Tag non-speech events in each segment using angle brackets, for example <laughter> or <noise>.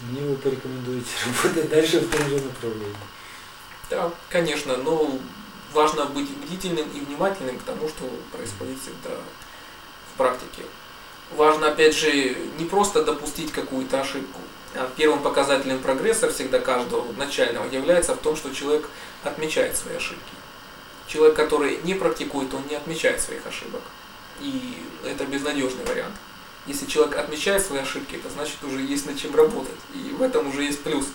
Мне вы порекомендуете <laughs> работать дальше в том же направлении. Да, конечно, но важно быть бдительным и внимательным к тому, что происходит всегда в практике. Важно, опять же, не просто допустить какую-то ошибку, а первым показателем прогресса всегда каждого начального является в том, что человек отмечает свои ошибки. Человек, который не практикует, он не отмечает своих ошибок. И это безнадежный вариант. Если человек отмечает свои ошибки, это значит уже есть над чем работать. И в этом уже есть плюс.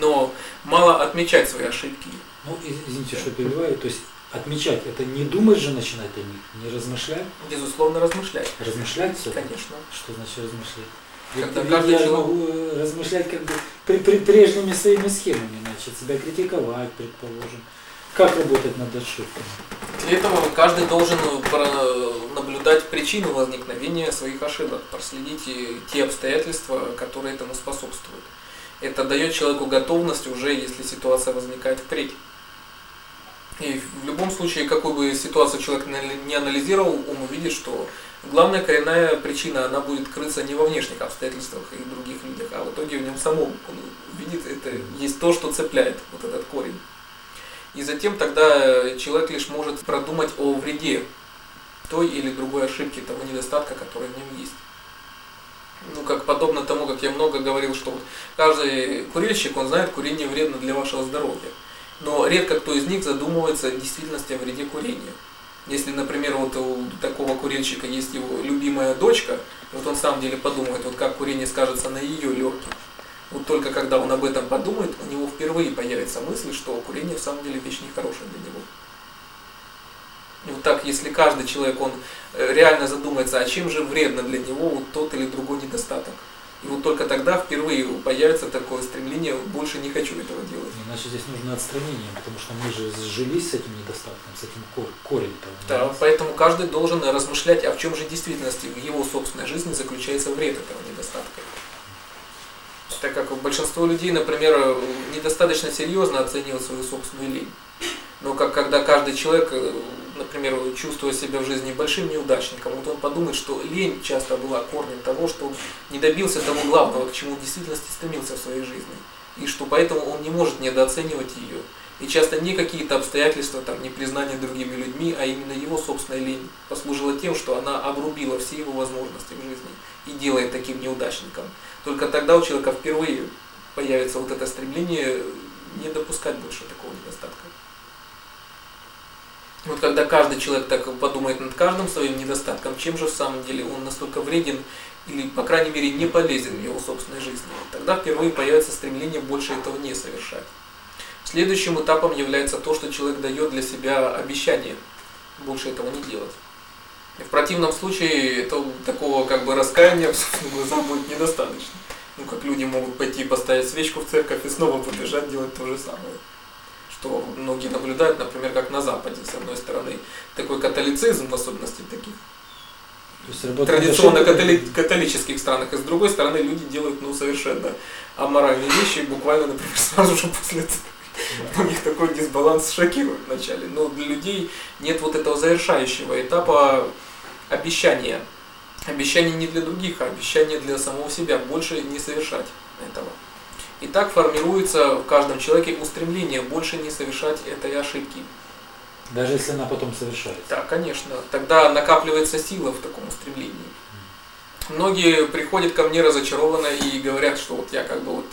Но мало отмечать свои ошибки. Ну, извините, что перебиваю. То есть отмечать, это не думать же начинать о них, не размышлять? Безусловно, размышлять. Размышлять все? Конечно. Что значит размышлять? Когда Ведь каждый я человек- могу э, размышлять как бы при, при- прежними своими схемами, значит, себя критиковать, предположим. Как работать над ошибками? Для этого каждый должен про- наблюдать причину возникновения своих ошибок, проследить те обстоятельства, которые этому способствуют. Это дает человеку готовность уже, если ситуация возникает впредь. И в любом случае, какую бы ситуацию человек не- анализировал, он увидит, что главная коренная причина, она будет крыться не во внешних обстоятельствах и других людях, а в итоге в нем самом. Он увидит, это есть то, что цепляет вот этот корень. И затем тогда человек лишь может продумать о вреде той или другой ошибки, того недостатка, который в нем есть. Ну, как подобно тому, как я много говорил, что вот каждый курильщик, он знает, курение вредно для вашего здоровья. Но редко кто из них задумывается в действительности о вреде курения. Если, например, вот у такого курильщика есть его любимая дочка, вот он в самом деле подумает, вот как курение скажется на ее легких. Вот только когда он об этом подумает, у него впервые появится мысль, что курение в самом деле вещь нехорошая для него. Вот так, если каждый человек, он э, реально задумается, а чем же вредно для него вот тот или другой недостаток. И вот только тогда впервые появится такое стремление, больше не хочу этого делать. Иначе здесь нужно отстранение, потому что мы же сжились с этим недостатком, с этим кор- корень-то. у Да, нас. поэтому каждый должен размышлять, а в чем же в действительности в его собственной жизни заключается вред этого недостатка. Так как большинство людей, например, недостаточно серьезно оценивают свою собственную лень. Но как когда каждый человек, э, например, чувствует себя в жизни большим неудачником, вот он подумает, что лень часто была корнем того, что он не добился того главного, к чему в действительности стремился в своей жизни. И что поэтому он не может недооценивать ее. И часто не какие-то обстоятельства, там, не признание другими людьми, а именно его собственная лень послужила тем, что она обрубила все его возможности в жизни и делает таким неудачником. Только тогда у человека впервые появится вот это стремление не допускать больше такого недостатка. Вот когда каждый человек так подумает над каждым своим недостатком, чем же в самом деле он настолько вреден или, по крайней мере, не полезен в его собственной жизни, тогда впервые появится стремление больше этого не совершать. Следующим этапом является то, что человек дает для себя обещание больше этого не делать. И в противном случае это такого как бы раскаяния <laughs> в глазах будет недостаточно. Ну, как люди могут пойти поставить свечку в церковь и снова побежать делать то же самое. Что многие наблюдают, например, как на Западе, с одной стороны, такой католицизм, в особенности таких традиционно католи- католических странах, и с другой стороны люди делают ну, совершенно аморальные вещи, буквально, например, <laughs> сразу же после. <laughs> У них такой дисбаланс шокирует вначале. Но для людей нет вот этого завершающего этапа обещания. Обещание не для других, а обещание для самого себя. Больше не совершать этого. И так формируется в каждом человеке устремление больше не совершать этой ошибки. Даже если она потом совершается. Да, конечно. Тогда накапливается сила в таком устремлении. Многие приходят ко мне разочарованно и говорят, что вот я как бы вот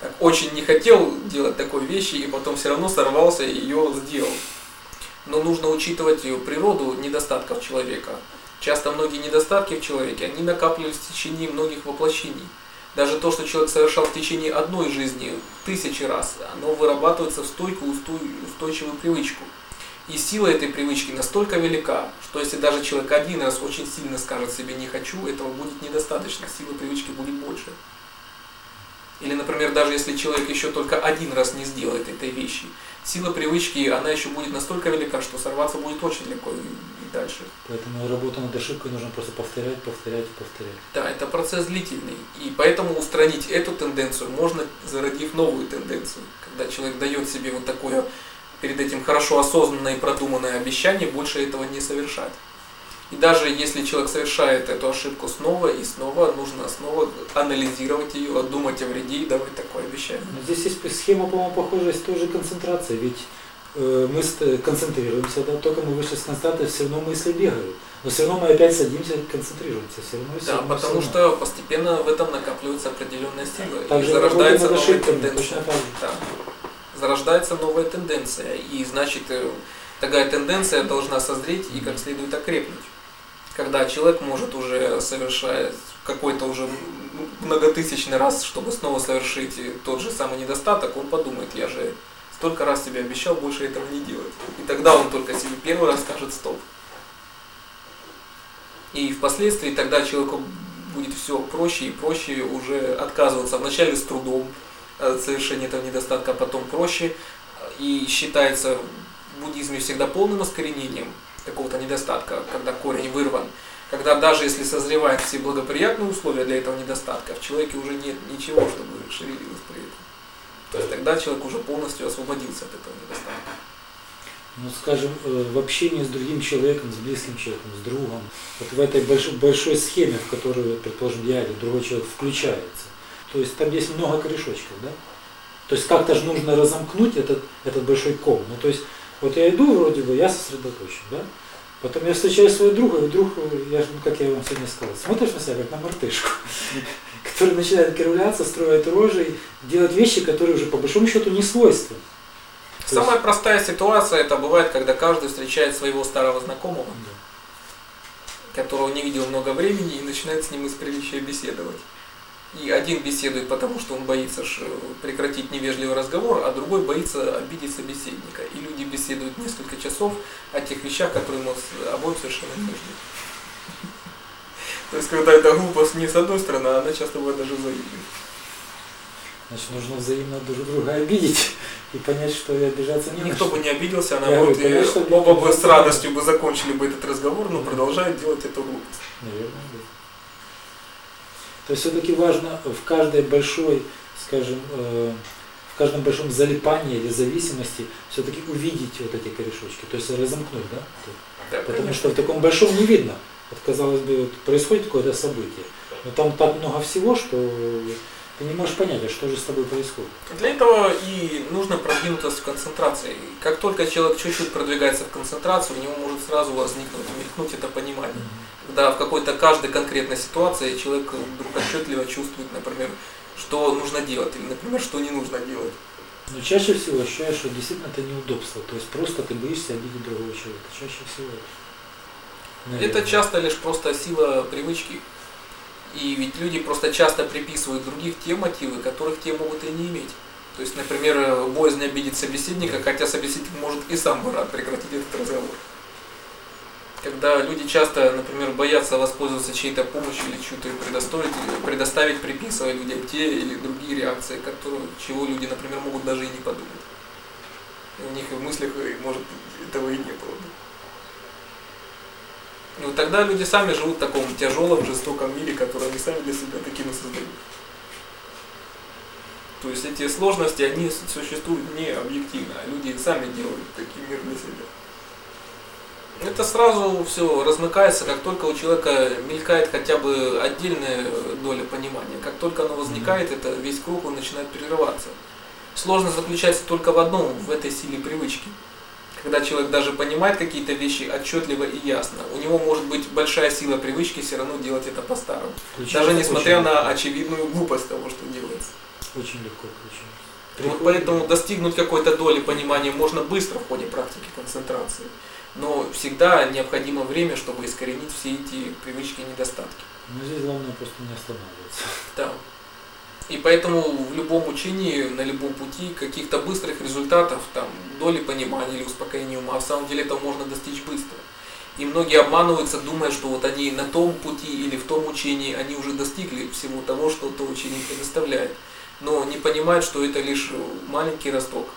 так очень не хотел делать такой вещи, и потом все равно сорвался и ее сделал. Но нужно учитывать ее природу недостатков человека. Часто многие недостатки в человеке, они накапливались в течение многих воплощений. Даже то, что человек совершал в течение одной жизни тысячи раз, оно вырабатывается в стойкую, устой- устойчивую привычку. И сила этой привычки настолько велика, что если даже человек один раз очень сильно скажет себе «не хочу», этого будет недостаточно, сила привычки будет больше. Или, например, даже если человек еще только один раз не сделает этой вещи, сила привычки, она еще будет настолько велика, что сорваться будет очень легко и, и дальше. Поэтому работу над ошибкой нужно просто повторять, повторять и повторять. Да, это процесс длительный. И поэтому устранить эту тенденцию можно, зародив новую тенденцию. Когда человек дает себе вот такое перед этим хорошо осознанное и продуманное обещание больше этого не совершать. И даже если человек совершает эту ошибку снова и снова, нужно снова анализировать ее, думать о вреде и давать такое обещание. Здесь есть схема, по-моему, похожая с той же концентрацией. Ведь э, мы ст- концентрируемся, да, только мы вышли с константы, все равно мысли бегают. Но все равно мы опять садимся и концентрируемся. Все равно, все Да, равно, потому все равно. что постепенно в этом накапливается определенная сила. Так и зарождается новая тенденция. Да. Зарождается новая тенденция. И значит, э, такая тенденция должна созреть и как следует окрепнуть. Когда человек может уже совершать какой-то уже многотысячный раз, чтобы снова совершить тот же самый недостаток, он подумает, я же столько раз тебе обещал больше этого не делать. И тогда он только себе первый раз скажет стоп. И впоследствии тогда человеку будет все проще и проще уже отказываться. Вначале с трудом от совершения этого недостатка, а потом проще. И считается в буддизме всегда полным искоренением какого-то недостатка, когда корень вырван. Когда даже если созревают все благоприятные условия для этого недостатка, в человеке уже нет ничего, чтобы шевелилось при этом. То есть тогда человек уже полностью освободился от этого недостатка. ну, скажем, э, в общении с другим человеком, с близким человеком, с другом, вот в этой большой, большой схеме, в которую, предположим, я или другой человек включается, то есть там есть много корешочков, да? То есть как-то же нужно разомкнуть этот, этот большой ком. Ну, то есть, вот я иду вроде бы, я сосредоточен, да? Потом я встречаю своего друга, и вдруг, я, ну, как я вам сегодня сказал, смотришь на себя, как на мартышку, <laughs> который начинает кривляться, строить рожи, делать вещи, которые уже по большому счету не свойственны. То есть- Самая простая ситуация это бывает, когда каждый встречает своего старого знакомого, которого не видел много времени, и начинает с ним из приличия беседовать. И один беседует, потому что он боится э, прекратить невежливый разговор, а другой боится обидеть собеседника. И люди беседуют несколько часов о тех вещах, которые с- обоим совершенно не нужны. То есть, когда эта глупость не с одной стороны, а она часто бывает даже взаимной. Значит, нужно взаимно друг друга обидеть и понять, что и обижаться не Никто бы не обиделся, а наоборот, говорю, конечно, оба бы с радостью бы закончили бы этот разговор, но продолжают делать эту глупость. Наверное, да. То есть все-таки важно в каждой большой, скажем, э, каждом большом залипании или зависимости все-таки увидеть вот эти корешочки, то есть разомкнуть, да? Да, Потому конечно. что в таком большом не видно. Вот, казалось бы, вот происходит какое-то событие, но там так много всего, что ты не можешь понять, а что же с тобой происходит. Для этого и нужно продвинутость в концентрации. Как только человек чуть-чуть продвигается в концентрацию, у него может сразу возникнуть, мелькнуть это понимание. Когда в какой-то каждой конкретной ситуации человек вдруг отчетливо чувствует, например, что нужно делать, или, например, что не нужно делать. Но чаще всего ощущаешь, что действительно это неудобство, то есть просто ты боишься обидеть другого человека. Чаще всего это. Наверное. Это часто лишь просто сила привычки. И ведь люди просто часто приписывают других те мотивы, которых те могут и не иметь. То есть, например, боязнь обидеть собеседника, хотя собеседник может и сам бы рад прекратить этот разговор. Когда люди часто, например, боятся воспользоваться чьей-то помощью или им предоставить, предоставить, приписывая людям те или другие реакции, которые, чего люди, например, могут даже и не подумать. У них и в мыслях и, может этого и не было. вот тогда люди сами живут в таком тяжелом, жестоком мире, который они сами для себя таким и создают. То есть эти сложности, они существуют не объективно, а люди сами делают такой мир для себя. Это сразу все размыкается, как только у человека мелькает хотя бы отдельная доля понимания. Как только оно возникает, это весь круг он начинает прерываться. Сложность заключается только в одном, в этой силе привычки. Когда человек даже понимает какие-то вещи отчетливо и ясно, у него может быть большая сила привычки все равно делать это по-старому. Даже несмотря на легко. очевидную глупость того, что делается. Очень легко включается. Вот поэтому достигнуть какой-то доли понимания можно быстро в ходе практики концентрации. Но всегда необходимо время, чтобы искоренить все эти привычки и недостатки. Но здесь главное просто не останавливаться. Да. И поэтому в любом учении, на любом пути каких-то быстрых результатов, там, доли понимания или успокоения ума, в самом деле этого можно достичь быстро. И многие обманываются, думая, что вот они на том пути или в том учении, они уже достигли всего того, что то учение предоставляет. Но не понимают, что это лишь маленький росток.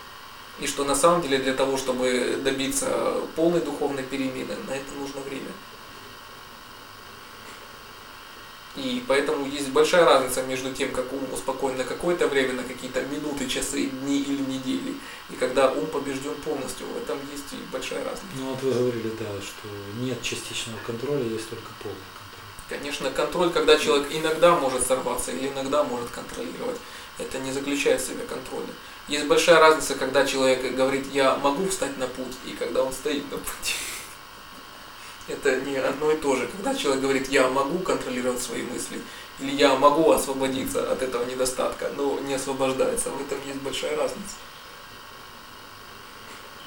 И что на самом деле для того, чтобы добиться полной духовной перемены, на это нужно время. И поэтому есть большая разница между тем, как ум успокоен на какое-то время, на какие-то минуты, часы, дни или недели, и когда ум побежден полностью. В этом есть и большая разница. Ну вот вы говорили, да, что нет частичного контроля, есть только полный. Конечно, контроль, когда человек иногда может сорваться или иногда может контролировать, это не заключает в себе контроля. Есть большая разница, когда человек говорит, я могу встать на путь, и когда он стоит на пути. <laughs> Это не одно и то же. Когда человек говорит, я могу контролировать свои мысли, или я могу освободиться от этого недостатка, но не освобождается, в этом есть большая разница.